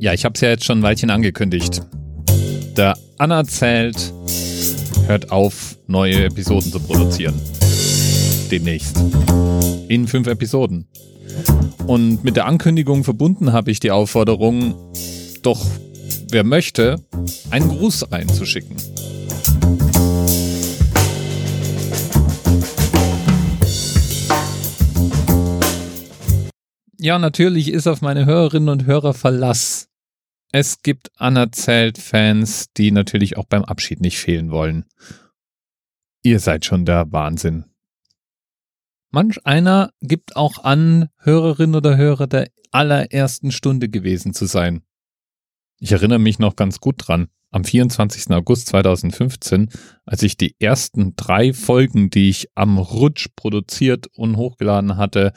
Ja, ich habe es ja jetzt schon ein Weilchen angekündigt. Der Anerzählt hört auf, neue Episoden zu produzieren. Demnächst. In fünf Episoden. Und mit der Ankündigung verbunden habe ich die Aufforderung, doch wer möchte, einen Gruß einzuschicken. Ja, natürlich ist auf meine Hörerinnen und Hörer Verlass. Es gibt Anerzählt-Fans, die natürlich auch beim Abschied nicht fehlen wollen. Ihr seid schon der Wahnsinn. Manch einer gibt auch an, Hörerin oder Hörer der allerersten Stunde gewesen zu sein. Ich erinnere mich noch ganz gut dran. Am 24. August 2015, als ich die ersten drei Folgen, die ich am Rutsch produziert und hochgeladen hatte,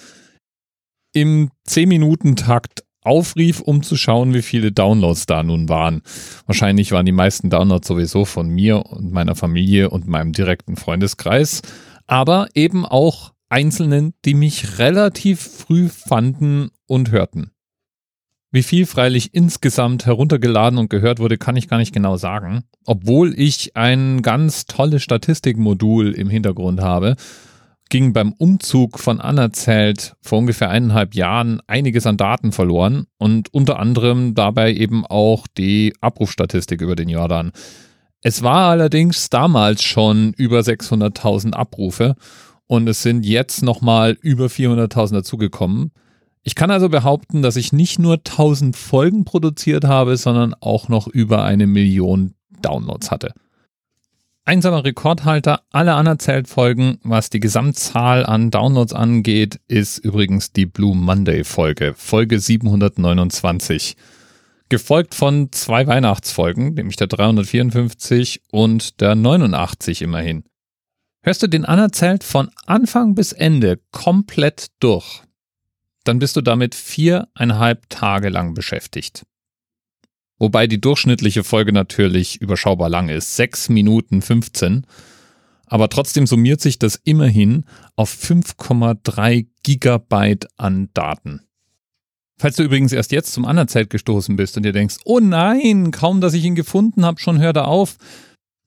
im 10-Minuten-Takt aufrief, um zu schauen, wie viele Downloads da nun waren. Wahrscheinlich waren die meisten Downloads sowieso von mir und meiner Familie und meinem direkten Freundeskreis, aber eben auch Einzelnen, die mich relativ früh fanden und hörten. Wie viel freilich insgesamt heruntergeladen und gehört wurde, kann ich gar nicht genau sagen, obwohl ich ein ganz tolles Statistikmodul im Hintergrund habe, ging beim Umzug von Anerzählt vor ungefähr eineinhalb Jahren einiges an Daten verloren und unter anderem dabei eben auch die Abrufstatistik über den Jordan. Es war allerdings damals schon über 600.000 Abrufe und es sind jetzt nochmal über 400.000 dazugekommen. Ich kann also behaupten, dass ich nicht nur 1000 Folgen produziert habe, sondern auch noch über eine Million Downloads hatte. Einsamer Rekordhalter aller anerzählt Folgen, was die Gesamtzahl an Downloads angeht, ist übrigens die Blue Monday Folge, Folge 729. Gefolgt von zwei Weihnachtsfolgen, nämlich der 354 und der 89 immerhin. Hörst du den anerzählt von Anfang bis Ende komplett durch, dann bist du damit viereinhalb Tage lang beschäftigt. Wobei die durchschnittliche Folge natürlich überschaubar lang ist, 6 Minuten 15. Aber trotzdem summiert sich das immerhin auf 5,3 Gigabyte an Daten. Falls du übrigens erst jetzt zum Anerzählt gestoßen bist und dir denkst, oh nein, kaum dass ich ihn gefunden habe, schon hört er auf.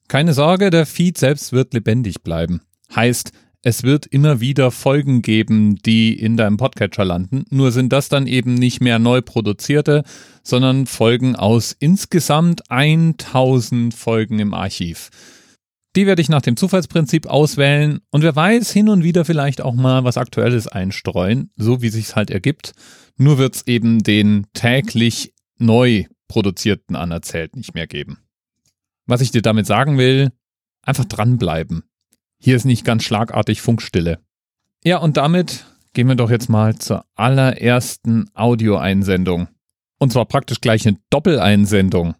Keine Sorge, der Feed selbst wird lebendig bleiben. Heißt, es wird immer wieder Folgen geben, die in deinem Podcatcher landen. Nur sind das dann eben nicht mehr neu produzierte, sondern Folgen aus insgesamt 1000 Folgen im Archiv. Die werde ich nach dem Zufallsprinzip auswählen und wer weiß, hin und wieder vielleicht auch mal was Aktuelles einstreuen, so wie sich's halt ergibt. Nur wird's eben den täglich neu produzierten anerzählt nicht mehr geben. Was ich dir damit sagen will, einfach dranbleiben. Hier ist nicht ganz schlagartig Funkstille. Ja, und damit gehen wir doch jetzt mal zur allerersten Audioeinsendung. Und zwar praktisch gleich eine Doppeleinsendung.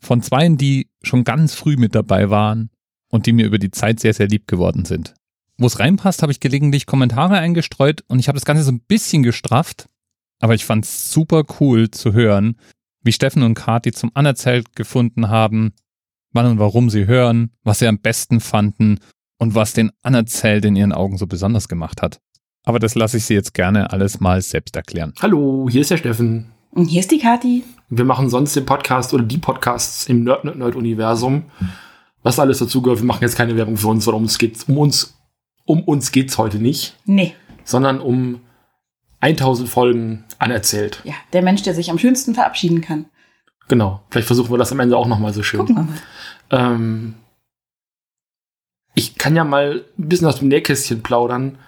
Von zweien, die schon ganz früh mit dabei waren und die mir über die Zeit sehr, sehr lieb geworden sind. Wo es reinpasst, habe ich gelegentlich Kommentare eingestreut und ich habe das Ganze so ein bisschen gestrafft. Aber ich fand es super cool zu hören, wie Steffen und Kati zum Anerzählt gefunden haben, wann und warum sie hören, was sie am besten fanden und was den Anerzählt in ihren Augen so besonders gemacht hat. Aber das lasse ich sie jetzt gerne alles mal selbst erklären. Hallo, hier ist der Steffen. Und hier ist die Kati. Wir machen sonst den Podcast oder die Podcasts im Nerd Nerd Nerd Universum. Was alles dazu gehört, wir machen jetzt keine Werbung für uns, sondern um uns geht's, um uns, um uns geht's heute nicht. Nee. Sondern um 1000 Folgen anerzählt. Ja, der Mensch, der sich am schönsten verabschieden kann. Genau. Vielleicht versuchen wir das am Ende auch noch mal so schön. Gucken wir mal. Ähm, ich kann ja mal ein bisschen aus dem Nähkästchen plaudern,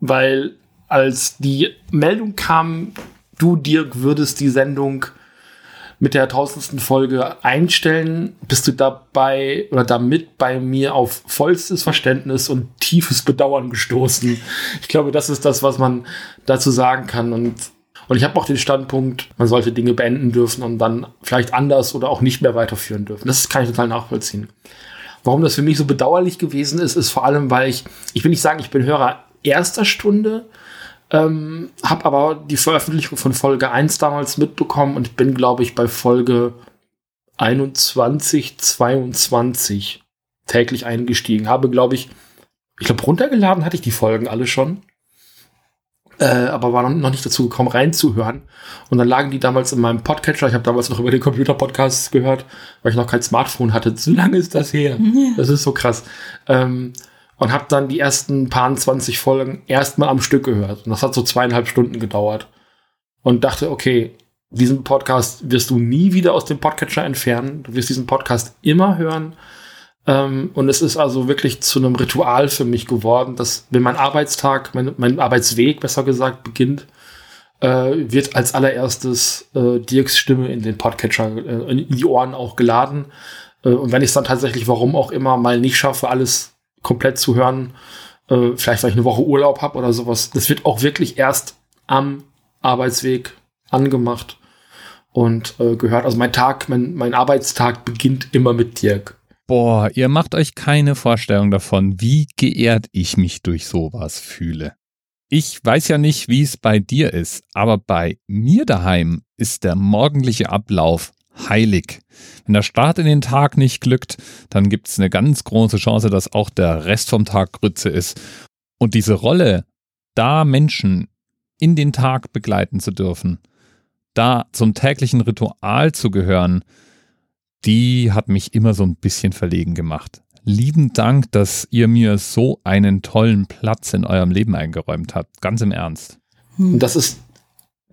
weil als die Meldung kam, du, Dirk, würdest die Sendung mit der tausendsten Folge einstellen, bist du dabei oder damit bei mir auf vollstes Verständnis und tiefes Bedauern gestoßen. Ich glaube, das ist das, was man dazu sagen kann. Und, und ich habe auch den Standpunkt, man sollte Dinge beenden dürfen und dann vielleicht anders oder auch nicht mehr weiterführen dürfen. Das kann ich total nachvollziehen. Warum das für mich so bedauerlich gewesen ist, ist vor allem, weil ich, ich will nicht sagen, ich bin Hörer erster Stunde, ähm, habe aber die Veröffentlichung von Folge 1 damals mitbekommen und bin, glaube ich, bei Folge 21, 22 täglich eingestiegen. Habe, glaube ich, ich glaube, runtergeladen hatte ich die Folgen alle schon. Äh, aber war noch, nicht dazu gekommen, reinzuhören. Und dann lagen die damals in meinem Podcatcher. Ich habe damals noch über den Computer-Podcasts gehört, weil ich noch kein Smartphone hatte. So lange ist das her. Ja. Das ist so krass. Ähm, und habe dann die ersten paar 20 Folgen erstmal am Stück gehört. Und das hat so zweieinhalb Stunden gedauert. Und dachte, okay, diesen Podcast wirst du nie wieder aus dem Podcatcher entfernen. Du wirst diesen Podcast immer hören. Ähm, und es ist also wirklich zu einem Ritual für mich geworden, dass wenn mein Arbeitstag, mein, mein Arbeitsweg besser gesagt, beginnt, äh, wird als allererstes äh, Dirks Stimme in den Podcatcher, äh, in die Ohren auch geladen. Äh, und wenn ich es dann tatsächlich, warum auch immer, mal nicht schaffe, alles komplett zu hören, äh, vielleicht weil ich eine Woche Urlaub habe oder sowas, das wird auch wirklich erst am Arbeitsweg angemacht und äh, gehört. Also mein Tag, mein, mein Arbeitstag beginnt immer mit Dirk. Boah, ihr macht euch keine Vorstellung davon, wie geehrt ich mich durch sowas fühle. Ich weiß ja nicht, wie es bei dir ist, aber bei mir daheim ist der morgendliche Ablauf heilig. Wenn der Start in den Tag nicht glückt, dann gibt es eine ganz große Chance, dass auch der Rest vom Tag Grütze ist. Und diese Rolle, da Menschen in den Tag begleiten zu dürfen, da zum täglichen Ritual zu gehören, die hat mich immer so ein bisschen verlegen gemacht. Lieben Dank, dass ihr mir so einen tollen Platz in eurem Leben eingeräumt habt. Ganz im Ernst. Und das ist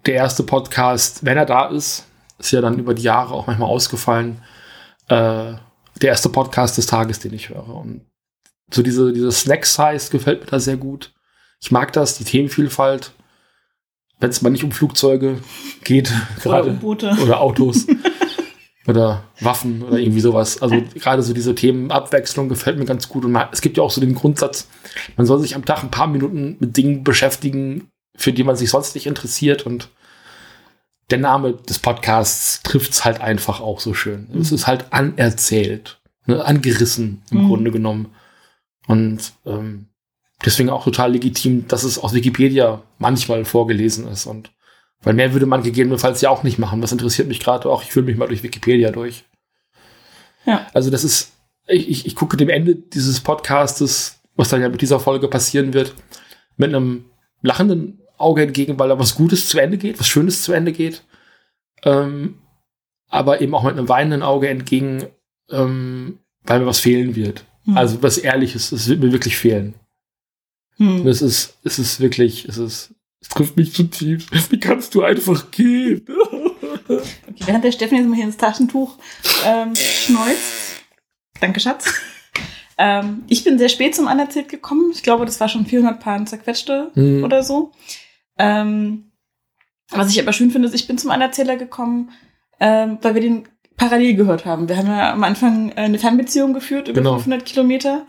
der erste Podcast, wenn er da ist, ist ja dann über die Jahre auch manchmal ausgefallen, äh, der erste Podcast des Tages, den ich höre. Und so diese, diese Snack-Size gefällt mir da sehr gut. Ich mag das, die Themenvielfalt. Wenn es mal nicht um Flugzeuge geht, gerade U-Boote. oder Autos oder Waffen oder irgendwie sowas. Also gerade so diese Themenabwechslung gefällt mir ganz gut. Und man, es gibt ja auch so den Grundsatz, man soll sich am Tag ein paar Minuten mit Dingen beschäftigen, für die man sich sonst nicht interessiert. Und der Name des Podcasts trifft es halt einfach auch so schön. Es ist halt anerzählt, ne, angerissen im Mhm. Grunde genommen. Und ähm, deswegen auch total legitim, dass es aus Wikipedia manchmal vorgelesen ist. Und weil mehr würde man gegebenenfalls ja auch nicht machen. Was interessiert mich gerade auch? Ich fühle mich mal durch Wikipedia durch. Ja. Also das ist, ich, ich, ich gucke dem Ende dieses Podcastes, was dann ja mit dieser Folge passieren wird, mit einem lachenden Auge entgegen, weil da was Gutes zu Ende geht, was Schönes zu Ende geht. Ähm, aber eben auch mit einem weinenden Auge entgegen, ähm, weil mir was fehlen wird. Hm. Also was Ehrliches, es wird mir wirklich fehlen. Hm. Es ist, es ist wirklich, es ist, es trifft mich zutiefst. Wie kannst du einfach gehen? Okay, während der Steffen jetzt mal hier ins Taschentuch ähm, schneuzt. Danke, Schatz. Ähm, ich bin sehr spät zum Anerzählt gekommen. Ich glaube, das war schon 400 Paar zerquetschte Mhm. oder so. Ähm, was ich aber schön finde, ist, ich bin zum Anerzähler gekommen, ähm, weil wir den parallel gehört haben. Wir haben ja am Anfang eine Fernbeziehung geführt, über Genau. 500 Kilometer.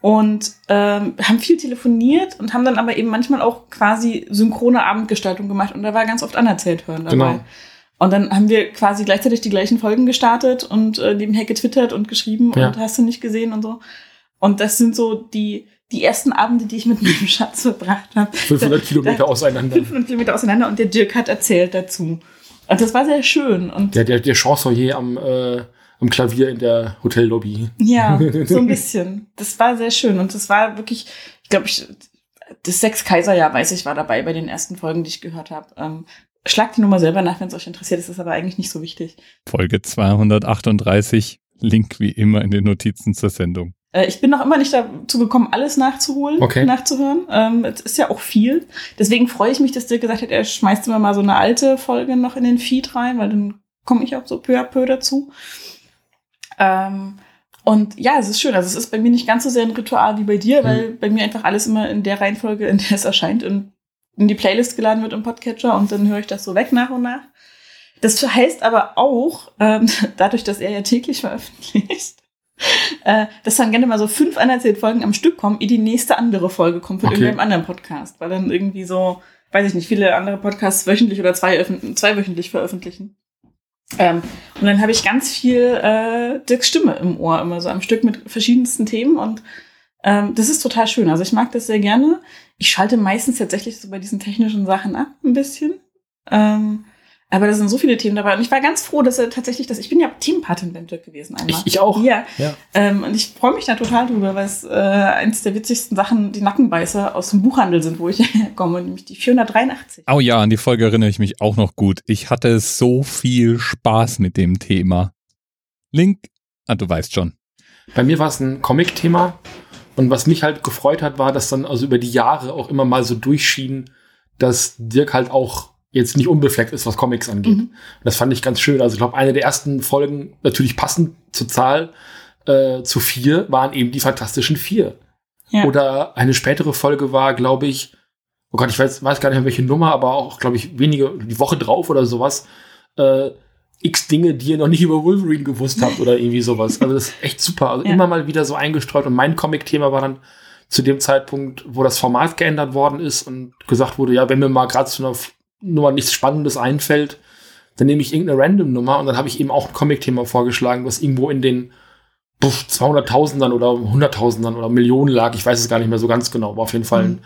Und ähm, haben viel telefoniert und haben dann aber eben manchmal auch quasi synchrone Abendgestaltung gemacht. Und da war ganz oft anerzählt hören dabei. Genau. Und dann haben wir quasi gleichzeitig die gleichen Folgen gestartet und äh, nebenher getwittert und geschrieben Ja. und hast du nicht gesehen und so. Und das sind so die, die ersten Abende, die ich mit meinem Schatz verbracht habe. 500 Kilometer auseinander. 500 Kilometer auseinander und der Dirk hat erzählt dazu. Und das war sehr schön. Und Der, der, der Chancelier am, äh, am Klavier in der Hotellobby. ja, so ein bisschen. Das war sehr schön. Und das war wirklich, ich glaube, ich, das Sechs-Kaiser-Jahr, weiß ich, war dabei bei den ersten Folgen, die ich gehört habe. Ähm, schlagt die Nummer selber nach, wenn es euch interessiert. Das ist aber eigentlich nicht so wichtig. Folge 238, Link wie immer in den Notizen zur Sendung. Äh, Ich bin noch immer nicht dazu gekommen, alles nachzuholen, Okay. nachzuhören. Ähm, es ist ja auch viel. Deswegen freue ich mich, dass Dirk gesagt hat, er schmeißt immer mal so eine alte Folge noch in den Feed rein, weil dann komme ich auch so peu à peu dazu. Ähm, und ja, es ist schön. Also es ist bei mir nicht ganz so sehr ein Ritual wie bei dir, weil bei mir einfach alles immer in der Reihenfolge, in der es erscheint, in, in die Playlist geladen wird im Podcatcher und dann höre ich das so weg nach und nach. Das heißt aber auch, ähm, dadurch, dass er ja täglich veröffentlicht, äh, dass dann gerne mal so fünf anerzählt Folgen am Stück kommen, ehe die nächste andere Folge kommt von Okay. irgendeinem anderen Podcast, weil dann irgendwie so, weiß ich nicht, viele andere Podcasts wöchentlich oder zwei zweiwöchentlich veröffentlichen. Ähm, und dann habe ich ganz viel äh, Dirks Stimme im Ohr, immer so am Stück mit verschiedensten Themen und ähm, das ist total schön. Also ich mag das sehr gerne. Ich schalte meistens tatsächlich so bei diesen technischen Sachen ab, ein bisschen. Ähm, Aber da sind so viele Themen dabei. Und ich war ganz froh, dass er tatsächlich, dass ich bin ja Teampatin beim Dirk gewesen einmal. Ich, ich auch. Ja. Ja. Ähm, und ich freue mich da total drüber, weil es äh, eins der witzigsten Sachen, die Nackenbeißer aus dem Buchhandel sind, wo ich herkomme, nämlich die 483. Oh ja, an die Folge erinnere ich mich auch noch gut. Ich hatte so viel Spaß mit dem Thema. Link, ah, du weißt schon. Bei mir war es ein Comic-Thema. Und was mich halt gefreut hat, war, dass dann also über die Jahre auch immer mal so durchschien, dass Dirk halt auch jetzt nicht unbefleckt ist, was Comics angeht. Mhm. Das fand ich ganz schön. Also ich glaube, eine der ersten Folgen, natürlich passend zur Zahl, äh, zu vier, waren eben die Fantastischen Vier. Ja. Oder eine spätere Folge war, glaube ich, oh Gott, ich weiß, weiß gar nicht mehr welche Nummer, aber auch, glaube ich, wenige, die Woche drauf oder sowas, äh, x Dinge, die ihr noch nicht über Wolverine gewusst habt oder irgendwie sowas. Also das ist echt super. Also Ja. immer mal wieder so eingestreut. Und mein Comic-Thema war dann zu dem Zeitpunkt, wo das Format geändert worden ist und gesagt wurde, ja, wenn mir mal gerade zu einer Nummer nichts Spannendes einfällt, dann nehme ich irgendeine Random-Nummer und dann habe ich eben auch ein Comic-Thema vorgeschlagen, was irgendwo in den puff, 200.000ern oder 100.000ern oder Millionen lag. Ich weiß es gar nicht mehr so ganz genau, aber auf jeden Fall Mhm.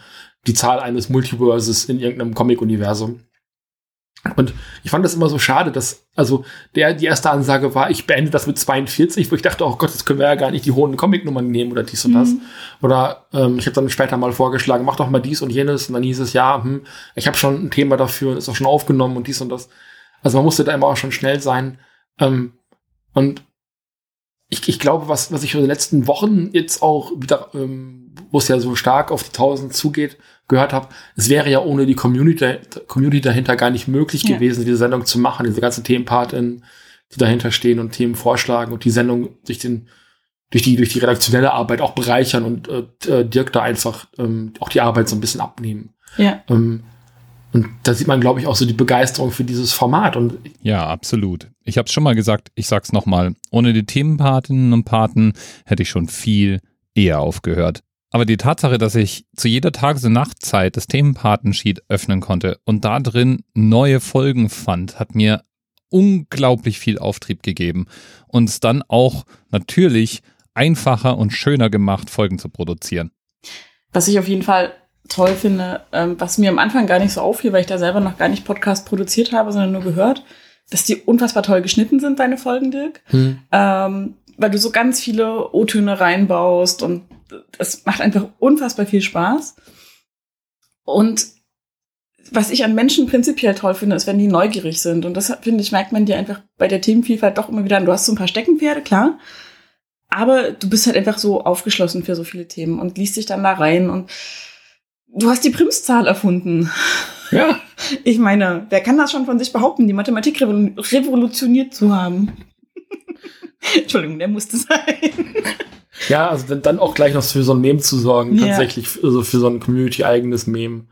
die Zahl eines Multiverses in irgendeinem Comic-Universum. Und ich fand das immer so schade, dass, also, der, die erste Ansage war, ich beende das mit 42, wo ich dachte, oh Gott, jetzt können wir ja gar nicht die hohen Comic-Nummern nehmen oder dies und das. Mhm. Oder ähm, ich habe dann später mal vorgeschlagen, mach doch mal dies und jenes. Und dann hieß es, ja, hm, ich habe schon ein Thema dafür, ist auch schon aufgenommen und dies und das. Also man musste da immer auch schon schnell sein. Ähm, und ich, ich glaube, was, was ich in den letzten Wochen jetzt auch wieder, ähm, wo es ja so stark auf die 1000 zugeht, gehört habe, es wäre ja ohne die Community, Community dahinter gar nicht möglich Ja. gewesen, diese Sendung zu machen, diese ganzen Themenparten, die dahinter stehen und Themen vorschlagen und die Sendung durch den durch die durch die redaktionelle Arbeit auch bereichern und äh, äh, Dirk da einfach ähm, auch die Arbeit so ein bisschen abnehmen. Ja. Ähm, und da sieht man, glaube ich, auch so die Begeisterung für dieses Format. Und Ja, absolut. Ich habe es schon mal gesagt, ich sag's nochmal. Ohne die Themenpatinnen und Paten hätte ich schon viel eher aufgehört. Aber die Tatsache, dass ich zu jeder Tages- und Nachtzeit das Themenpatensheet öffnen konnte und da drin neue Folgen fand, hat mir unglaublich viel Auftrieb gegeben und es dann auch natürlich einfacher und schöner gemacht, Folgen zu produzieren. Was ich auf jeden Fall toll finde, ähm, was mir am Anfang gar nicht so auffiel, weil ich da selber noch gar nicht Podcast produziert habe, sondern nur gehört, dass die unfassbar toll geschnitten sind, deine Folgen, Dirk. Ähm, weil du so ganz viele O-Töne reinbaust und es macht einfach unfassbar viel Spaß. Und was ich an Menschen prinzipiell toll finde, ist, wenn die neugierig sind. Und das, finde ich, merkt man dir einfach bei der Themenvielfalt doch immer wieder an. Du hast so ein paar Steckenpferde, klar. Aber du bist halt einfach so aufgeschlossen für so viele Themen und liest dich dann da rein und du hast die Primszahl erfunden. ja, Ich meine, wer kann das schon von sich behaupten, die Mathematik revol revolutioniert zu haben? Entschuldigung, der musste sein. Ja, also dann, dann auch gleich noch für so ein Meme zu sorgen, Ja. tatsächlich, also für so ein community-eigenes Meme.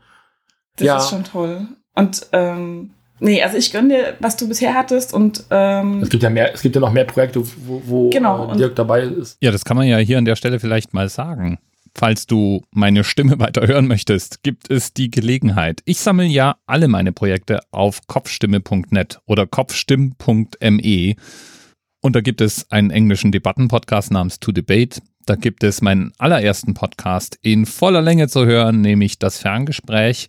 Das Ja. ist schon toll. Und ähm, nee, also ich gönne dir, was du bisher hattest und ähm, Es gibt ja mehr, es gibt ja noch mehr Projekte, wo, wo Genau, äh, und- Dirk dabei ist. Ja, das kann man ja hier an der Stelle vielleicht mal sagen. Falls du meine Stimme weiter hören möchtest, gibt es die Gelegenheit. Ich sammle ja alle meine Projekte auf kopfstimme.net oder kopfstimm.me. Und da gibt es einen englischen Debattenpodcast namens To Debate. Da gibt es meinen allerersten Podcast in voller Länge zu hören, nämlich das Ferngespräch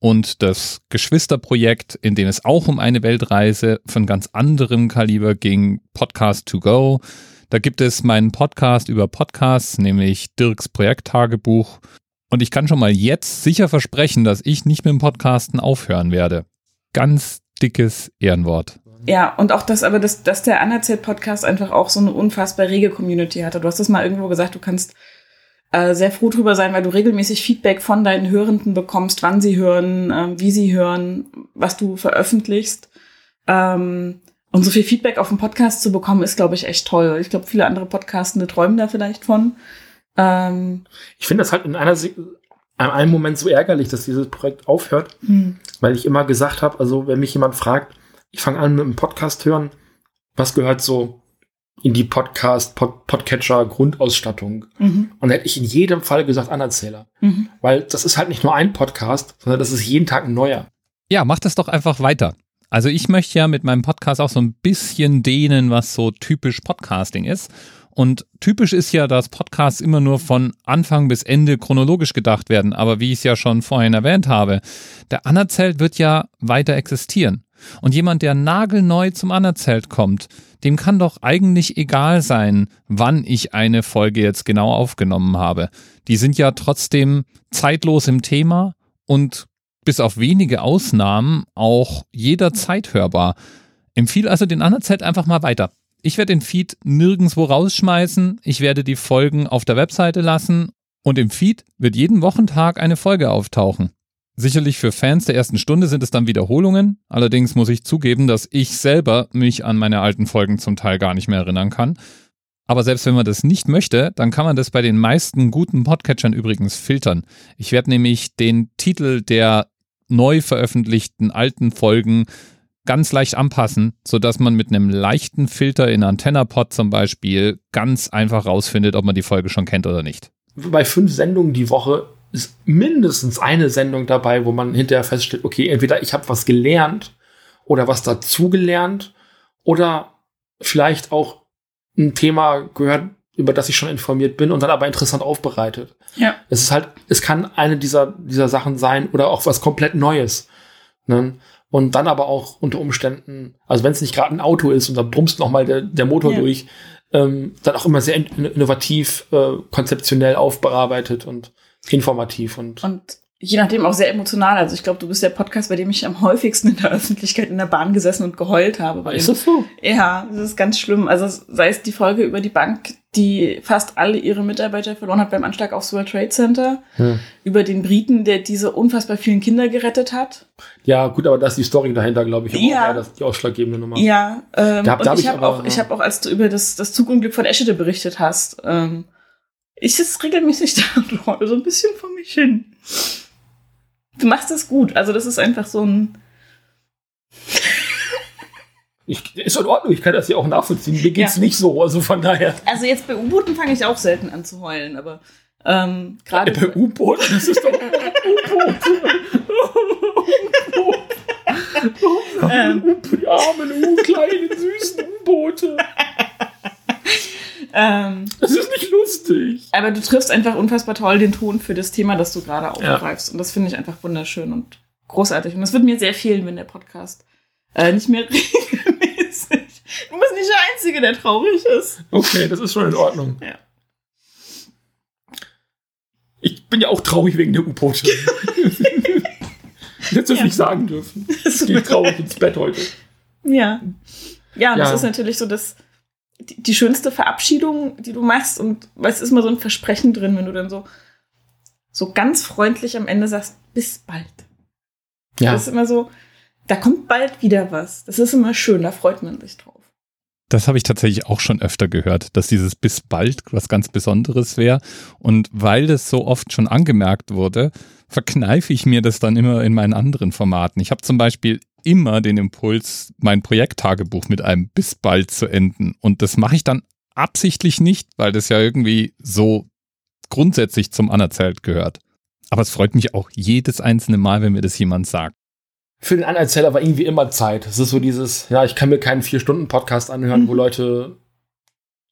und das Geschwisterprojekt, in dem es auch um eine Weltreise von ganz anderem Kaliber ging, Podcast to Go. Da gibt es meinen Podcast über Podcasts, nämlich Dirks Projekttagebuch. Und ich kann schon mal jetzt sicher versprechen, dass ich nicht mit dem Podcasten aufhören werde. Ganz dickes Ehrenwort. Ja, und auch das, aber das, dass der Anerzählt-Podcast einfach auch so eine unfassbar rege Community hatte. Du hast das mal irgendwo gesagt, du kannst äh, sehr froh drüber sein, weil du regelmäßig Feedback von deinen Hörenden bekommst, wann sie hören, ähm, wie sie hören, was du veröffentlichst. Ähm, und so viel Feedback auf dem Podcast zu bekommen, ist, glaube ich, echt toll. Ich glaube, viele andere Podcastende träumen da vielleicht von. Ähm, Ich finde das halt in einer, Se- an einem Moment so ärgerlich, dass dieses Projekt aufhört, hm. weil ich immer gesagt habe, also wenn mich jemand fragt, ich fange an mit einem Podcast hören, was gehört so in die Podcast, Pod, Podcatcher Grundausstattung? Mhm. Und da hätte ich in jedem Fall gesagt Anerzähler. Mhm. Weil das ist halt nicht nur ein Podcast, sondern das ist jeden Tag ein neuer. Ja, mach das doch einfach weiter. Also ich möchte ja mit meinem Podcast auch so ein bisschen dehnen, was so typisch Podcasting ist. Und typisch ist ja, dass Podcasts immer nur von Anfang bis Ende chronologisch gedacht werden. Aber wie ich es ja schon vorhin erwähnt habe, der Anerzählt wird ja weiter existieren. Und jemand, der nagelneu zum Anerzählt kommt, dem kann doch eigentlich egal sein, wann ich eine Folge jetzt genau aufgenommen habe. Die sind ja trotzdem zeitlos im Thema und bis auf wenige Ausnahmen auch jederzeit hörbar. Empfehle also den Anerzählt einfach mal weiter. Ich werde den Feed nirgendwo rausschmeißen. Ich werde die Folgen auf der Webseite lassen und im Feed wird jeden Wochentag eine Folge auftauchen. Sicherlich für Fans der ersten Stunde sind es dann Wiederholungen. Allerdings muss ich zugeben, dass ich selber mich an meine alten Folgen zum Teil gar nicht mehr erinnern kann. Aber selbst wenn man das nicht möchte, dann kann man das bei den meisten guten Podcatchern übrigens filtern. Ich werde nämlich den Titel der neu veröffentlichten alten Folgen ganz leicht anpassen, sodass man mit einem leichten Filter in AntennaPod zum Beispiel ganz einfach rausfindet, ob man die Folge schon kennt oder nicht. Bei fünf Sendungen die Woche ist mindestens eine Sendung dabei, wo man hinterher feststellt, okay, entweder ich habe was gelernt oder was dazugelernt oder vielleicht auch ein Thema gehört, über das ich schon informiert bin und dann aber interessant aufbereitet. Ja. Es ist halt, es kann eine dieser, dieser Sachen sein oder auch was komplett Neues. Ne? Und dann aber auch unter Umständen, also wenn es nicht gerade ein Auto ist und da brummst noch mal der, der Motor Ja. durch, ähm, dann auch immer sehr in- innovativ, äh, konzeptionell aufbearbeitet und informativ und Und je nachdem auch sehr emotional. Also ich glaube, du bist der Podcast, bei dem ich am häufigsten in der Öffentlichkeit in der Bahn gesessen und geheult habe. Weil ist das so? Ja, das ist ganz schlimm. Also sei es die Folge über die Bank, die fast alle ihre Mitarbeiter verloren hat beim Anschlag aufs World Trade Center, Hm. über den Briten, der diese unfassbar vielen Kinder gerettet hat. Ja, gut, aber da ist die Story dahinter, glaube ich, aber Ja. auch eher das, die ausschlaggebende Nummer. Ja, ähm, Da hab- und hab ich habe auch, ich habe auch, als du über das, das Zugunglück von Eschede berichtet hast, ähm, ich sitze regelmäßig da und heule so ein bisschen vor mich hin. Du machst das gut. Also das ist einfach so ein, Ich, ist in Ordnung, ich kann das ja auch nachvollziehen. Mir geht's Ja. nicht so, also von daher. also jetzt bei U-Booten fange ich auch selten an zu heulen, aber ähm, gerade Bei U-Boot, das ist doch U-Boot. Ähm. Die armen, U, kleinen, süßen U-Boote. Ähm, Das ist nicht lustig. Aber du triffst einfach unfassbar toll den Ton für das Thema, das du gerade aufgreifst. Und das finde ich einfach wunderschön und großartig. Und das wird mir sehr fehlen, wenn der Podcast äh, nicht mehr regelmäßig. Du bist nicht der Einzige, der traurig ist. Okay, das ist schon in Ordnung. Ja. Ich bin ja auch traurig wegen der U-Boote. Hättest du Ja. nicht sagen dürfen. Ich gehe traurig ins Bett heute. Ja. Ja, und das Ja. ist natürlich so das, die, schönste Verabschiedung, die du machst. Und es ist immer so ein Versprechen drin, wenn du dann so, so ganz freundlich am Ende sagst, bis bald. Ja. Das ist immer so, da kommt bald wieder was. Das ist immer schön, da freut man sich drauf. Das habe ich tatsächlich auch schon öfter gehört, dass dieses bis bald was ganz Besonderes wäre. Und weil das so oft schon angemerkt wurde, verkneife ich mir das dann immer in meinen anderen Formaten. Ich habe zum Beispiel immer den Impuls, mein Projekttagebuch mit einem bis bald zu enden. Und das mache ich dann absichtlich nicht, weil das ja irgendwie so grundsätzlich zum Anerzählt gehört. Aber es freut mich auch jedes einzelne Mal, wenn mir das jemand sagt. Für den Anerzähler war irgendwie immer Zeit. Es ist so dieses, ja, ich kann mir keinen Vier-Stunden-Podcast anhören, Mhm. wo Leute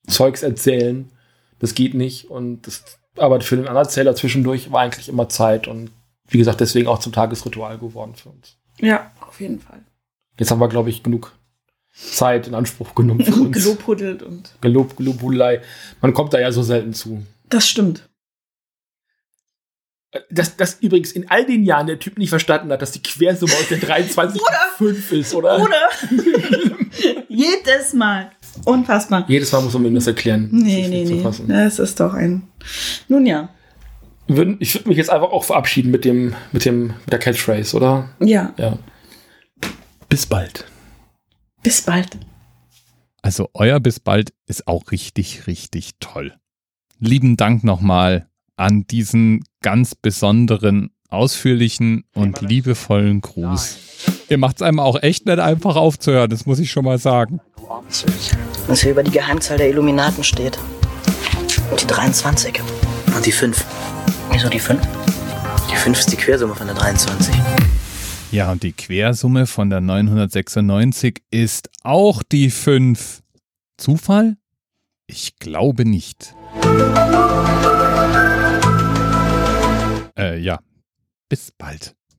Zeugs erzählen. Das geht nicht. Und das, aber für den Anerzähler zwischendurch war eigentlich immer Zeit. Und wie gesagt, deswegen auch zum Tagesritual geworden für uns. Ja, auf jeden Fall. Jetzt haben wir, glaube ich, genug Zeit in Anspruch genommen für uns. Gelobhuddelt und. Gelob, Gelobhudelei. Man kommt da ja so selten zu. Das stimmt. Dass, dass übrigens in all den Jahren der Typ nicht verstanden hat, dass die Quersumme aus der 23,5 ist, oder? Oder? Jedes Mal. Unfassbar. Jedes Mal muss man ihm das erklären. Nee, Das nee, nee. fassen. Das ist doch ein. Nun ja. Würden- Ich würde mich jetzt einfach auch verabschieden mit dem, mit dem, mit der Catchphrase, oder? Ja. Ja. Bis bald. Bis bald. Also euer bis bald ist auch richtig, richtig toll. Lieben Dank nochmal an diesen ganz besonderen, ausführlichen und liebevollen Gruß. Ihr macht es einem auch echt nicht einfach aufzuhören, das muss ich schon mal sagen. Was hier über die Geheimzahl der Illuminaten steht. Und die 23. Und die 5. Wieso die 5? Die 5 ist die Quersumme von der 23. Ja, und die Quersumme von der 996 ist auch die 5. Zufall? Ich glaube nicht. Äh, ja. Bis bald.